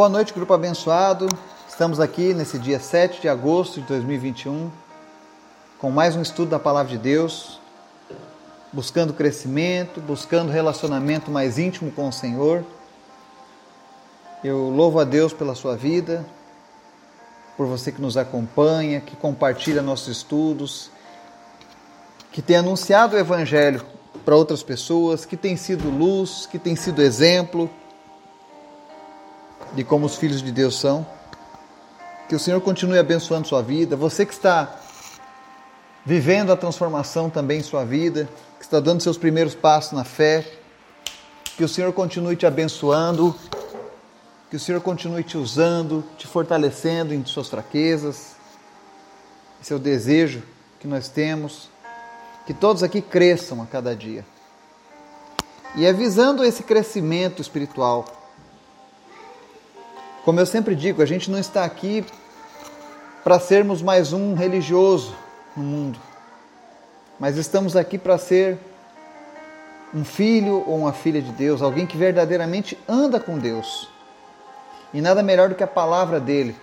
Boa noite, grupo abençoado. Estamos aqui nesse dia 7 de agosto de 2021 com mais um estudo da Palavra de Deus, buscando crescimento, buscando relacionamento mais íntimo com o Senhor. Eu louvo a Deus pela sua vida, por você que nos acompanha, que compartilha nossos estudos, que tem anunciado o Evangelho para outras pessoas, que tem sido luz, que tem sido exemplo de como os filhos de Deus são. Que o Senhor continue abençoando sua vida. Você que está vivendo a transformação também em sua vida, que está dando seus primeiros passos na fé, que o Senhor continue te abençoando, que o Senhor continue te usando, te fortalecendo em suas fraquezas. Esse é o desejo que nós temos, que todos aqui cresçam a cada dia. E é visando esse crescimento espiritual como eu sempre digo, a gente não está aqui para sermos mais um religioso no mundo, mas estamos aqui para ser um filho ou uma filha de Deus, alguém que verdadeiramente anda com Deus. E nada melhor do que a palavra dele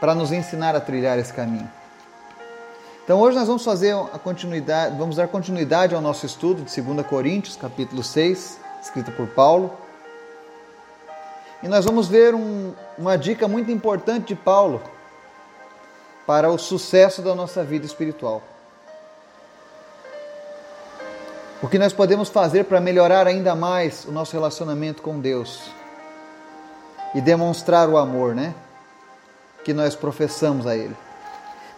para nos ensinar a trilhar esse caminho. Então hoje nós vamos fazer a continuidade, vamos dar continuidade ao nosso estudo de 2 Coríntios, capítulo 6, escrito por Paulo. E nós vamos ver um, uma dica muito importante de Paulo para o sucesso da nossa vida espiritual. O que nós podemos fazer para melhorar ainda mais o nosso relacionamento com Deus e demonstrar o amor, né? Que nós professamos a Ele.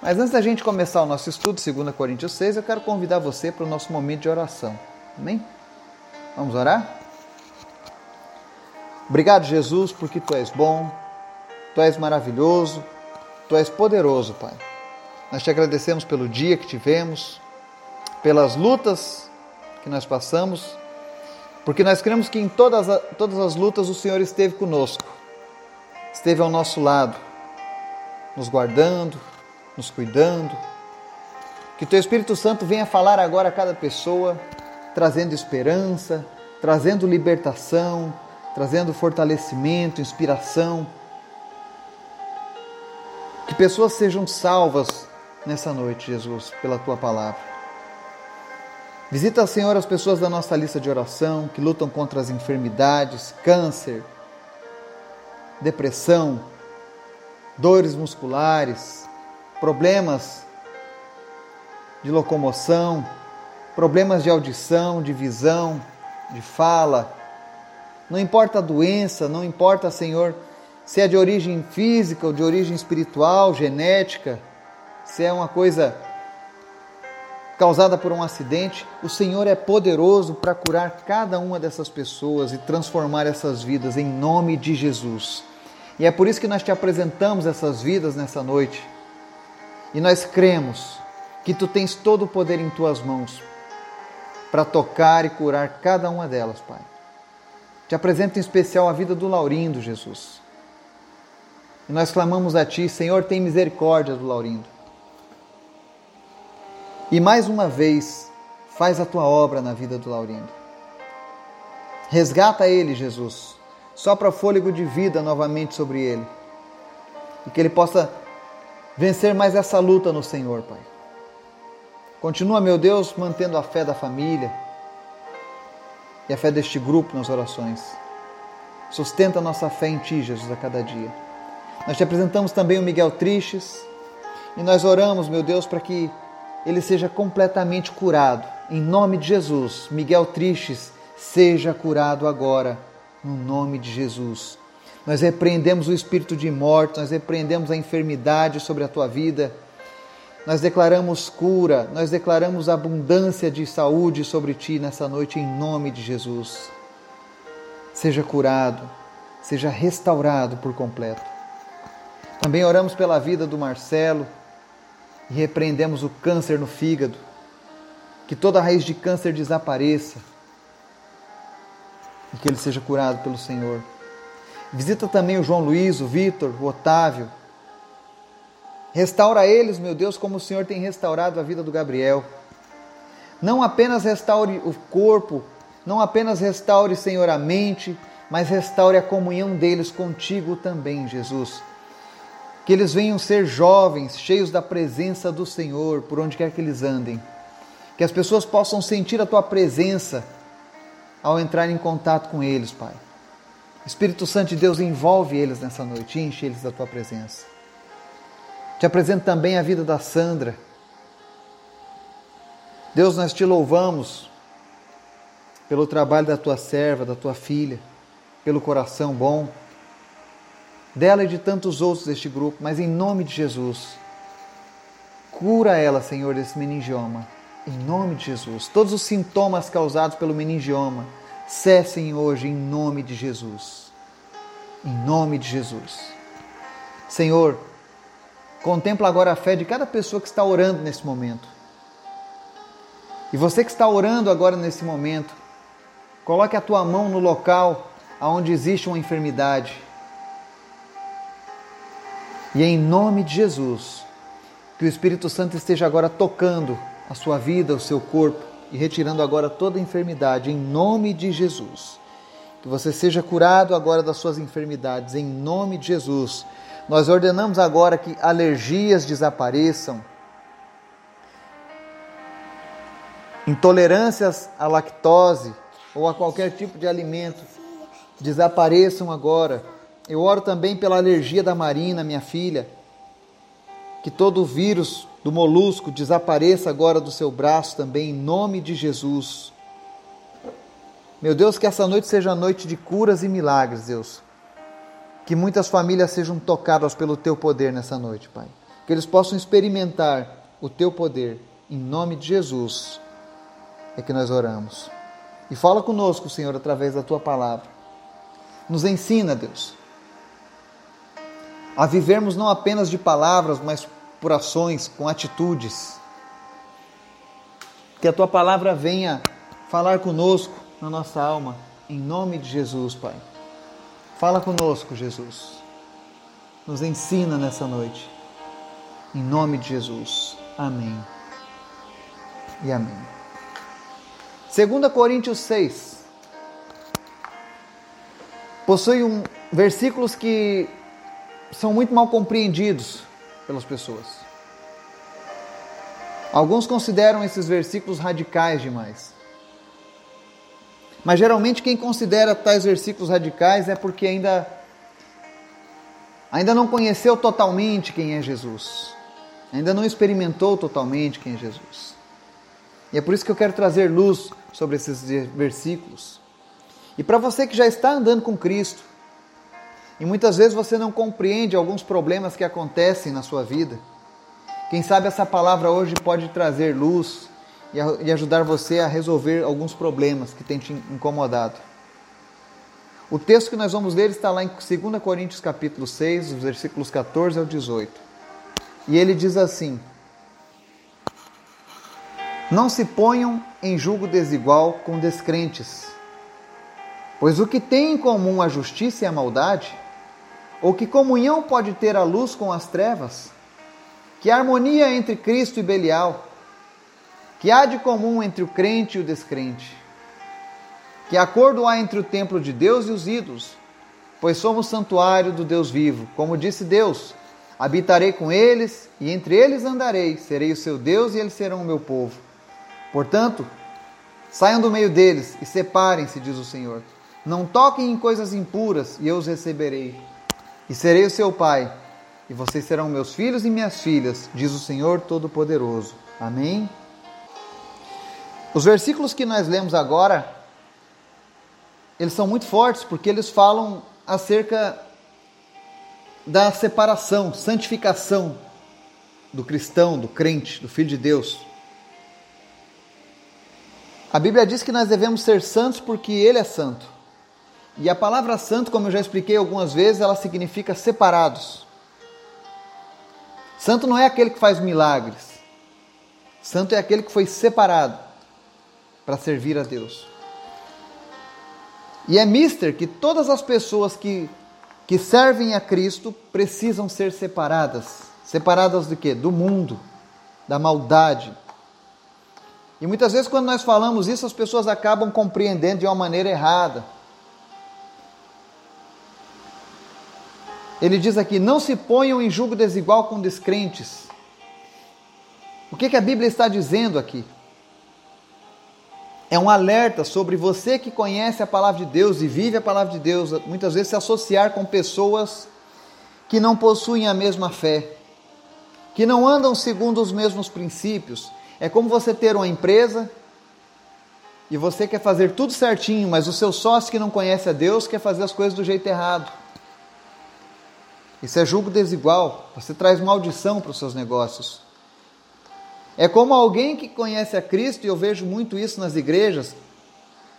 Mas antes da gente começar o nosso estudo, 2 Coríntios 6, eu quero convidar você para o nosso momento de oração. Amém? Vamos orar? Obrigado, Jesus, porque tu és bom, tu és maravilhoso, tu és poderoso, Pai. Nós te agradecemos pelo dia que tivemos, pelas lutas que nós passamos, porque nós cremos que em todas, as, todas as lutas o Senhor esteve conosco, esteve ao nosso lado, nos guardando, nos cuidando. Que teu Espírito Santo venha falar agora a cada pessoa, trazendo esperança, trazendo libertação, trazendo fortalecimento, inspiração. Que pessoas sejam salvas nessa noite, Jesus, pela tua palavra. Visita, Senhor, as pessoas da nossa lista de oração que lutam contra as enfermidades, câncer, depressão, dores musculares, problemas de locomoção, problemas de audição, de visão, de fala, não importa a doença, não importa, Senhor, se é de origem física ou de origem espiritual, genética, se é uma coisa causada por um acidente, o Senhor é poderoso para curar cada uma dessas pessoas e transformar essas vidas em nome de Jesus. E é por isso que nós te apresentamos essas vidas nessa noite. E nós cremos que tu tens todo o poder em tuas mãos para tocar e curar cada uma delas, Pai. Te apresento em especial a vida do Laurindo, Jesus. E nós clamamos a Ti, Senhor, tem misericórdia do Laurindo. E mais uma vez, faz a Tua obra na vida do Laurindo. Resgata ele, Jesus. Sopra fôlego de vida novamente sobre ele. E que ele possa vencer mais essa luta no Senhor, Pai. Continua, meu Deus, mantendo a fé da família e a fé deste grupo nas orações. Sustenta nossa fé em Ti, Jesus, a cada dia. Nós te apresentamos também o Miguel Tristes e nós oramos, meu Deus, para que ele seja completamente curado. Em nome de Jesus, Miguel Tristes seja curado agora, no nome de Jesus. Nós repreendemos o espírito de morte, nós repreendemos a enfermidade sobre a tua vida nós declaramos cura, nós declaramos abundância de saúde sobre ti nessa noite, em nome de Jesus. Seja curado, seja restaurado por completo. Também oramos pela vida do Marcelo e repreendemos o câncer no fígado. Que toda raiz de câncer desapareça e que ele seja curado pelo Senhor. Visita também o João Luiz, o Vitor, o Otávio, Restaura eles, meu Deus, como o Senhor tem restaurado a vida do Gabriel. Não apenas restaure o corpo, não apenas restaure, Senhor, a mente, mas restaure a comunhão deles contigo também, Jesus. Que eles venham ser jovens, cheios da presença do Senhor, por onde quer que eles andem. Que as pessoas possam sentir a tua presença ao entrar em contato com eles, Pai. Espírito Santo de Deus, envolve eles nessa noite, enche eles da tua presença. Te apresento também a vida da Sandra. Deus, nós te louvamos pelo trabalho da tua serva, da tua filha, pelo coração bom dela e de tantos outros deste grupo, mas em nome de Jesus, cura ela, Senhor, desse meningioma. Em nome de Jesus. Todos os sintomas causados pelo meningioma cessem hoje em nome de Jesus. Em nome de Jesus. Senhor, contempla agora a fé de cada pessoa que está orando nesse momento. E você que está orando agora nesse momento, coloque a tua mão no local onde existe uma enfermidade. E em nome de Jesus, que o Espírito Santo esteja agora tocando a sua vida, o seu corpo e retirando agora toda enfermidade, em nome de Jesus. Que você seja curado agora das suas enfermidades, em nome de Jesus. Nós ordenamos agora que alergias desapareçam, intolerâncias à lactose ou a qualquer tipo de alimento desapareçam agora. Eu oro também pela alergia da Marina, minha filha, que todo o vírus do molusco desapareça agora do seu braço também, em nome de Jesus. Meu Deus, que essa noite seja noite de curas e milagres, Deus. Que muitas famílias sejam tocadas pelo teu poder nessa noite, Pai. Que eles possam experimentar o teu poder. Em nome de Jesus é que nós oramos. E fala conosco, Senhor, através da tua palavra. Nos ensina, Deus, a vivermos não apenas de palavras, mas por ações, com atitudes. Que a tua palavra venha falar conosco na nossa alma, em nome de Jesus, Pai. Fala conosco, Jesus. Nos ensina nessa noite. Em nome de Jesus. Amém. E amém. 2 Coríntios 6 possui um, versículos que são muito mal compreendidos pelas pessoas. Alguns consideram esses versículos radicais demais. Mas geralmente quem considera tais versículos radicais é porque ainda ainda não conheceu totalmente quem é Jesus. Ainda não experimentou totalmente quem é Jesus. E é por isso que eu quero trazer luz sobre esses versículos. E para você que já está andando com Cristo, e muitas vezes você não compreende alguns problemas que acontecem na sua vida. Quem sabe essa palavra hoje pode trazer luz e ajudar você a resolver alguns problemas que têm te incomodado. O texto que nós vamos ler está lá em 2 Coríntios capítulo 6, os versículos 14 ao 18. E ele diz assim: Não se ponham em julgo desigual com descrentes, pois o que tem em comum a justiça e a maldade ou que comunhão pode ter a luz com as trevas? Que harmonia entre Cristo e Belial? Que há de comum entre o crente e o descrente? Que acordo há entre o templo de Deus e os ídolos? Pois somos santuário do Deus vivo. Como disse Deus: Habitarei com eles e entre eles andarei, serei o seu Deus e eles serão o meu povo. Portanto, saiam do meio deles e separem-se, diz o Senhor. Não toquem em coisas impuras e eu os receberei e serei o seu pai, e vocês serão meus filhos e minhas filhas, diz o Senhor Todo-Poderoso. Amém? Os versículos que nós lemos agora, eles são muito fortes porque eles falam acerca da separação, santificação do cristão, do crente, do filho de Deus. A Bíblia diz que nós devemos ser santos porque Ele é santo. E a palavra santo, como eu já expliquei algumas vezes, ela significa separados. Santo não é aquele que faz milagres. Santo é aquele que foi separado para servir a Deus. E é mister que todas as pessoas que, que servem a Cristo precisam ser separadas. Separadas do quê? Do mundo, da maldade. E muitas vezes quando nós falamos isso, as pessoas acabam compreendendo de uma maneira errada Ele diz aqui: não se ponham em julgo desigual com descrentes. O que, que a Bíblia está dizendo aqui? É um alerta sobre você que conhece a palavra de Deus e vive a palavra de Deus, muitas vezes se associar com pessoas que não possuem a mesma fé, que não andam segundo os mesmos princípios. É como você ter uma empresa e você quer fazer tudo certinho, mas o seu sócio que não conhece a Deus quer fazer as coisas do jeito errado. Isso é julgo desigual. Você traz maldição para os seus negócios. É como alguém que conhece a Cristo, e eu vejo muito isso nas igrejas,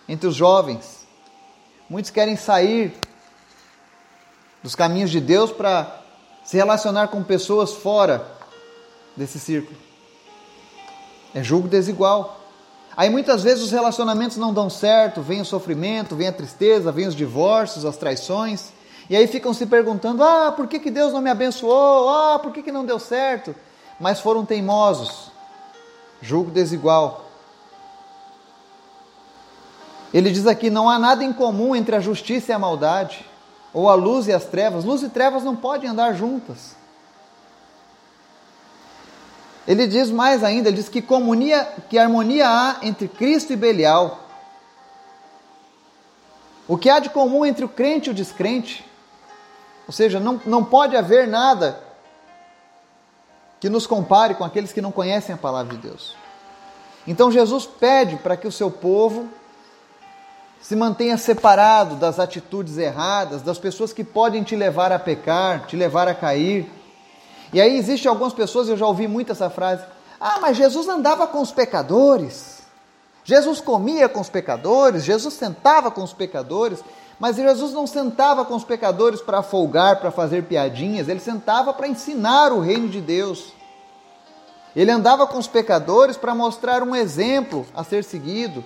entre os jovens. Muitos querem sair dos caminhos de Deus para se relacionar com pessoas fora desse círculo. É julgo desigual. Aí muitas vezes os relacionamentos não dão certo, vem o sofrimento, vem a tristeza, vem os divórcios, as traições. E aí ficam se perguntando: ah, por que, que Deus não me abençoou? Ah, por que, que não deu certo? Mas foram teimosos. Julgo desigual. Ele diz aqui: não há nada em comum entre a justiça e a maldade, ou a luz e as trevas. Luz e trevas não podem andar juntas. Ele diz mais ainda: ele diz que, comunia, que harmonia há entre Cristo e Belial. O que há de comum entre o crente e o descrente? Ou seja, não, não pode haver nada que nos compare com aqueles que não conhecem a palavra de Deus. Então Jesus pede para que o seu povo se mantenha separado das atitudes erradas, das pessoas que podem te levar a pecar, te levar a cair. E aí existem algumas pessoas, eu já ouvi muito essa frase: "Ah, mas Jesus andava com os pecadores. Jesus comia com os pecadores, Jesus sentava com os pecadores". Mas Jesus não sentava com os pecadores para folgar, para fazer piadinhas, ele sentava para ensinar o reino de Deus. Ele andava com os pecadores para mostrar um exemplo a ser seguido.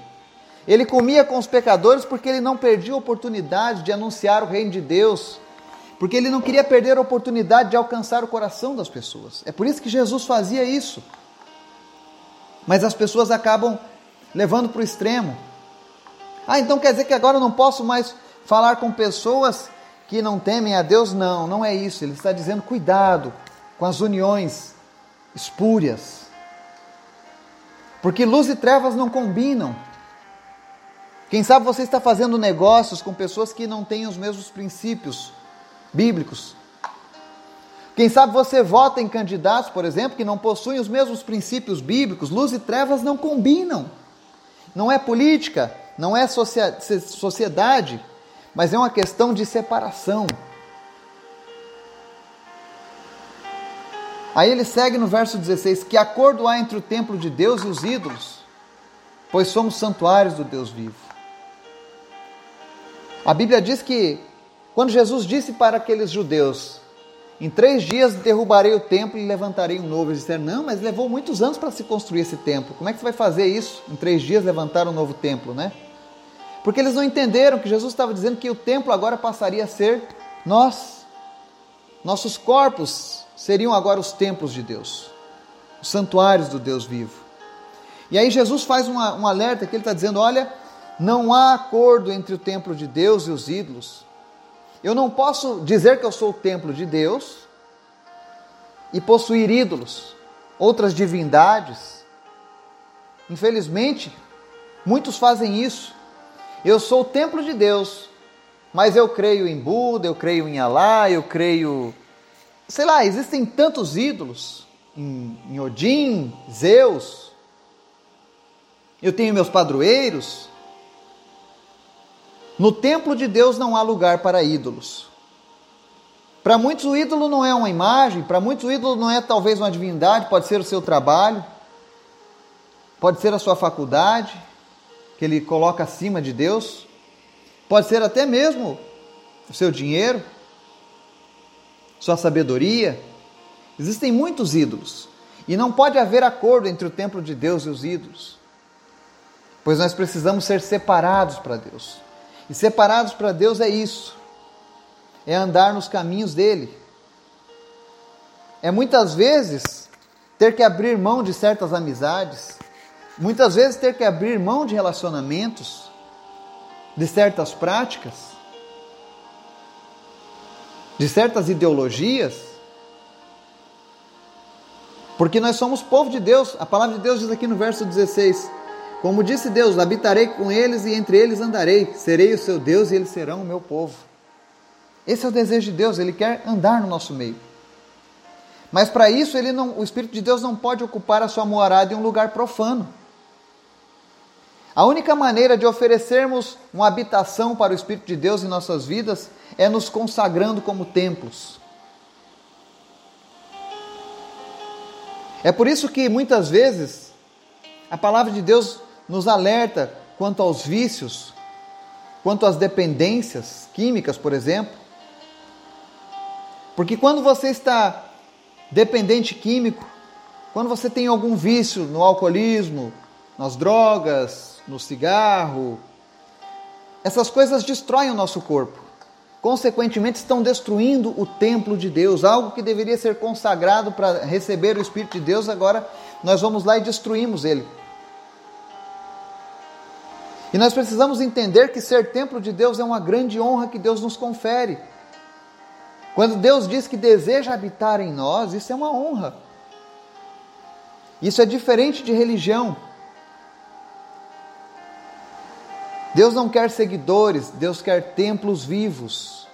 Ele comia com os pecadores porque ele não perdia a oportunidade de anunciar o reino de Deus, porque ele não queria perder a oportunidade de alcançar o coração das pessoas. É por isso que Jesus fazia isso. Mas as pessoas acabam levando para o extremo. Ah, então quer dizer que agora eu não posso mais falar com pessoas que não temem a Deus, não, não é isso. Ele está dizendo cuidado com as uniões espúrias. Porque luz e trevas não combinam. Quem sabe você está fazendo negócios com pessoas que não têm os mesmos princípios bíblicos. Quem sabe você vota em candidatos, por exemplo, que não possuem os mesmos princípios bíblicos. Luz e trevas não combinam. Não é política, não é sociedade, mas é uma questão de separação. Aí ele segue no verso 16: Que acordo há entre o templo de Deus e os ídolos? Pois somos santuários do Deus vivo. A Bíblia diz que, quando Jesus disse para aqueles judeus: Em três dias derrubarei o templo e levantarei um novo, eles disseram: Não, mas levou muitos anos para se construir esse templo. Como é que você vai fazer isso? Em três dias levantar um novo templo, né? Porque eles não entenderam que Jesus estava dizendo que o templo agora passaria a ser nós. Nossos corpos seriam agora os templos de Deus, os santuários do Deus vivo. E aí Jesus faz uma, um alerta que ele está dizendo: olha, não há acordo entre o templo de Deus e os ídolos. Eu não posso dizer que eu sou o templo de Deus e possuir ídolos, outras divindades. Infelizmente, muitos fazem isso. Eu sou o templo de Deus, mas eu creio em Buda, eu creio em Alá, eu creio. Sei lá, existem tantos ídolos. Em, em Odin, Zeus. Eu tenho meus padroeiros. No templo de Deus não há lugar para ídolos. Para muitos o ídolo não é uma imagem, para muitos o ídolo não é talvez uma divindade, pode ser o seu trabalho, pode ser a sua faculdade, que ele coloca acima de Deus, pode ser até mesmo o seu dinheiro, sua sabedoria. Existem muitos ídolos e não pode haver acordo entre o templo de Deus e os ídolos, pois nós precisamos ser separados para Deus. E separados para Deus é isso, é andar nos caminhos dele. É muitas vezes ter que abrir mão de certas amizades, Muitas vezes ter que abrir mão de relacionamentos, de certas práticas. de certas ideologias, porque nós somos povo de Deus. A palavra de Deus diz aqui no verso 16: Como disse Deus, habitarei com eles e entre eles andarei, serei o seu Deus e eles serão o meu povo. Esse é o desejo de Deus, ele quer andar no nosso meio. Mas para isso, ele não, o Espírito de Deus não pode ocupar a sua morada em um lugar profano. A única maneira de oferecermos uma habitação para o Espírito de Deus em nossas vidas é nos consagrando como templos. É por isso que muitas vezes a palavra de Deus nos alerta quanto aos vícios, quanto às dependências químicas, por exemplo. Porque quando você está dependente químico, quando você tem algum vício no alcoolismo, nas drogas, no cigarro, essas coisas destroem o nosso corpo. Consequentemente, estão destruindo o templo de Deus, algo que deveria ser consagrado para receber o Espírito de Deus, agora nós vamos lá e destruímos ele. E nós precisamos entender que ser templo de Deus é uma grande honra que Deus nos confere. Quando Deus diz que deseja habitar em nós, isso é uma honra. Isso é diferente de religião. Deus não quer seguidores, Deus quer templos vivos.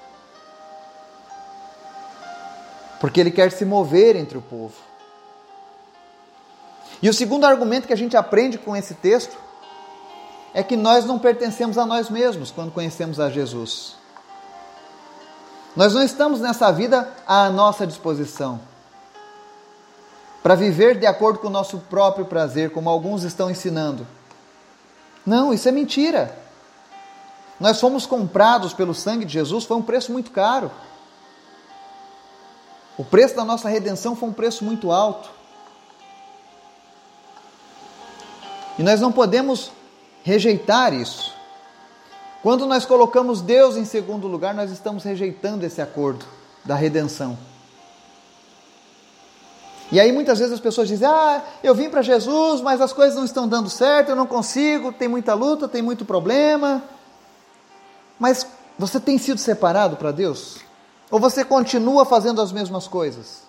Porque Ele quer se mover entre o povo. E o segundo argumento que a gente aprende com esse texto é que nós não pertencemos a nós mesmos quando conhecemos a Jesus. Nós não estamos nessa vida à nossa disposição para viver de acordo com o nosso próprio prazer, como alguns estão ensinando. Não, isso é mentira. Nós fomos comprados pelo sangue de Jesus, foi um preço muito caro. O preço da nossa redenção foi um preço muito alto. E nós não podemos rejeitar isso. Quando nós colocamos Deus em segundo lugar, nós estamos rejeitando esse acordo da redenção. E aí muitas vezes as pessoas dizem: Ah, eu vim para Jesus, mas as coisas não estão dando certo, eu não consigo, tem muita luta, tem muito problema. Mas você tem sido separado para Deus? Ou você continua fazendo as mesmas coisas?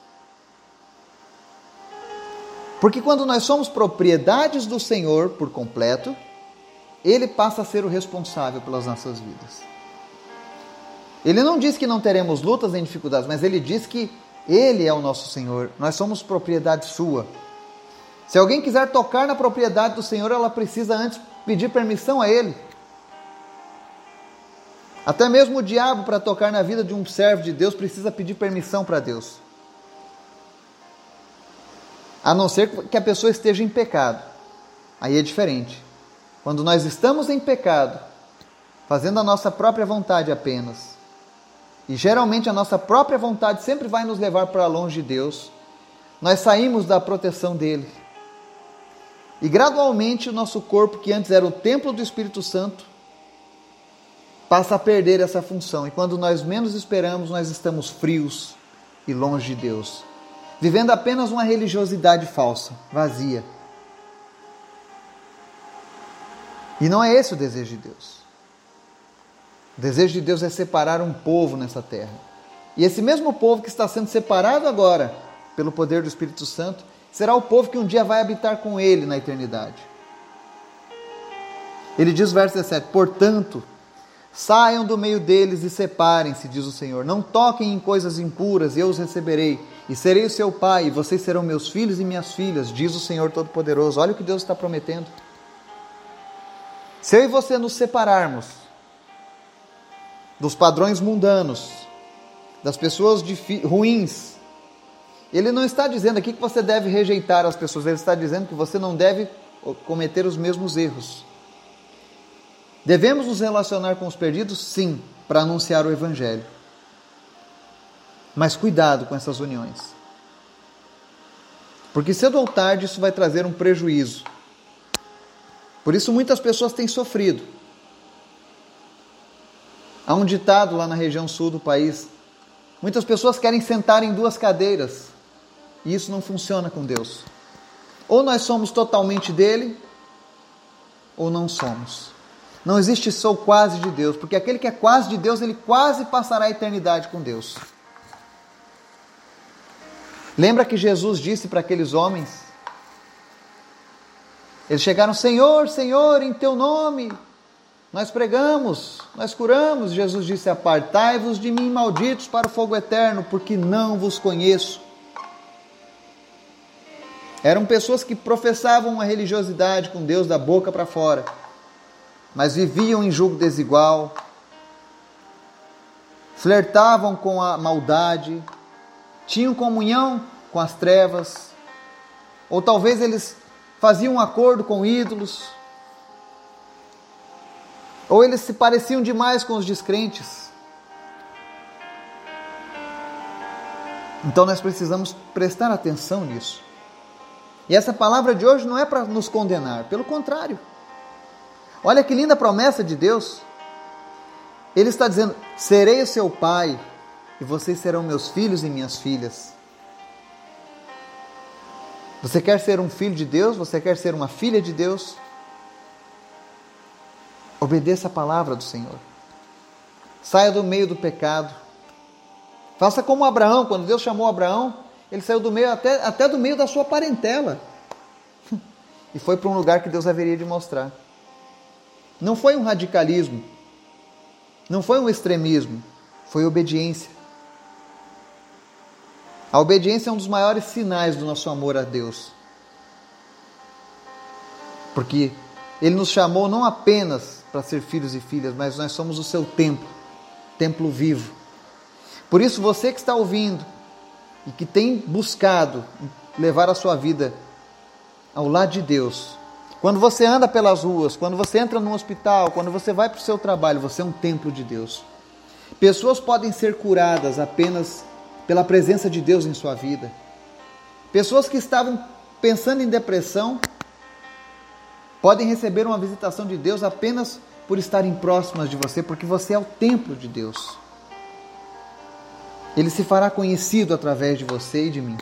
Porque quando nós somos propriedades do Senhor por completo, ele passa a ser o responsável pelas nossas vidas. Ele não diz que não teremos lutas nem dificuldades, mas ele diz que ele é o nosso Senhor, nós somos propriedade sua. Se alguém quiser tocar na propriedade do Senhor, ela precisa antes pedir permissão a ele. Até mesmo o diabo, para tocar na vida de um servo de Deus, precisa pedir permissão para Deus. A não ser que a pessoa esteja em pecado. Aí é diferente. Quando nós estamos em pecado, fazendo a nossa própria vontade apenas, e geralmente a nossa própria vontade sempre vai nos levar para longe de Deus, nós saímos da proteção dele. E gradualmente o nosso corpo, que antes era o templo do Espírito Santo, passa a perder essa função. E quando nós menos esperamos, nós estamos frios e longe de Deus, vivendo apenas uma religiosidade falsa, vazia. E não é esse o desejo de Deus. O desejo de Deus é separar um povo nessa terra. E esse mesmo povo que está sendo separado agora pelo poder do Espírito Santo será o povo que um dia vai habitar com ele na eternidade. Ele diz, verso 17: Portanto, saiam do meio deles e separem-se, diz o Senhor. Não toquem em coisas impuras, e eu os receberei, e serei o seu pai, e vocês serão meus filhos e minhas filhas, diz o Senhor Todo-Poderoso. Olha o que Deus está prometendo. Se eu e você nos separarmos dos padrões mundanos, das pessoas ruins, ele não está dizendo aqui que você deve rejeitar as pessoas, ele está dizendo que você não deve cometer os mesmos erros. Devemos nos relacionar com os perdidos? Sim, para anunciar o Evangelho. Mas cuidado com essas uniões. Porque cedo ou tarde isso vai trazer um prejuízo por isso muitas pessoas têm sofrido. Há um ditado lá na região sul do país: muitas pessoas querem sentar em duas cadeiras, e isso não funciona com Deus. Ou nós somos totalmente dele, ou não somos. Não existe sou quase de Deus, porque aquele que é quase de Deus, ele quase passará a eternidade com Deus. Lembra que Jesus disse para aqueles homens? Eles chegaram, Senhor, Senhor, em teu nome, nós pregamos, nós curamos. Jesus disse: Apartai-vos de mim, malditos, para o fogo eterno, porque não vos conheço. Eram pessoas que professavam uma religiosidade com Deus da boca para fora, mas viviam em julgo desigual, flertavam com a maldade, tinham comunhão com as trevas, ou talvez eles faziam um acordo com ídolos, ou eles se pareciam demais com os descrentes. Então nós precisamos prestar atenção nisso. E essa palavra de hoje não é para nos condenar, pelo contrário. Olha que linda promessa de Deus. Ele está dizendo: Serei o seu pai, e vocês serão meus filhos e minhas filhas. Você quer ser um filho de Deus? Você quer ser uma filha de Deus? Obedeça a palavra do Senhor. Saia do meio do pecado. Faça como Abraão, quando Deus chamou Abraão, ele saiu do meio até, até do meio da sua parentela. E foi para um lugar que Deus haveria de mostrar. Não foi um radicalismo. Não foi um extremismo. Foi obediência. A obediência é um dos maiores sinais do nosso amor a Deus. Porque Ele nos chamou não apenas para ser filhos e filhas, mas nós somos o seu templo, templo vivo. Por isso, você que está ouvindo e que tem buscado levar a sua vida ao lado de Deus, quando você anda pelas ruas, quando você entra no hospital, quando você vai para o seu trabalho, você é um templo de Deus. Pessoas podem ser curadas apenas pela presença de Deus em sua vida. Pessoas que estavam pensando em depressão podem receber uma visitação de Deus apenas por estarem próximas de você, porque você é o templo de Deus. Ele se fará conhecido através de você e de mim.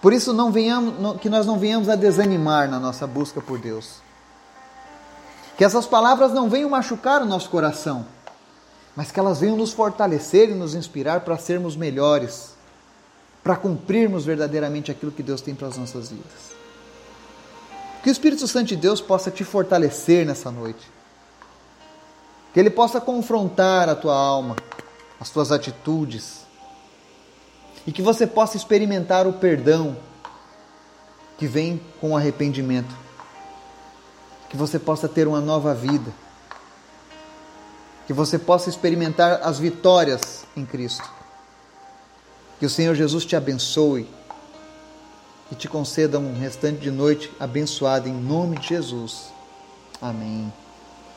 Por isso não venhamos, que nós não venhamos a desanimar na nossa busca por Deus. Que essas palavras não venham machucar o nosso coração, mas que elas venham nos fortalecer e nos inspirar para sermos melhores, para cumprirmos verdadeiramente aquilo que Deus tem para as nossas vidas. Que o Espírito Santo de Deus possa te fortalecer nessa noite. Que ele possa confrontar a tua alma, as tuas atitudes. E que você possa experimentar o perdão que vem com o arrependimento. Que você possa ter uma nova vida. Que você possa experimentar as vitórias em Cristo. Que o Senhor Jesus te abençoe e te conceda um restante de noite abençoada em nome de Jesus. Amém.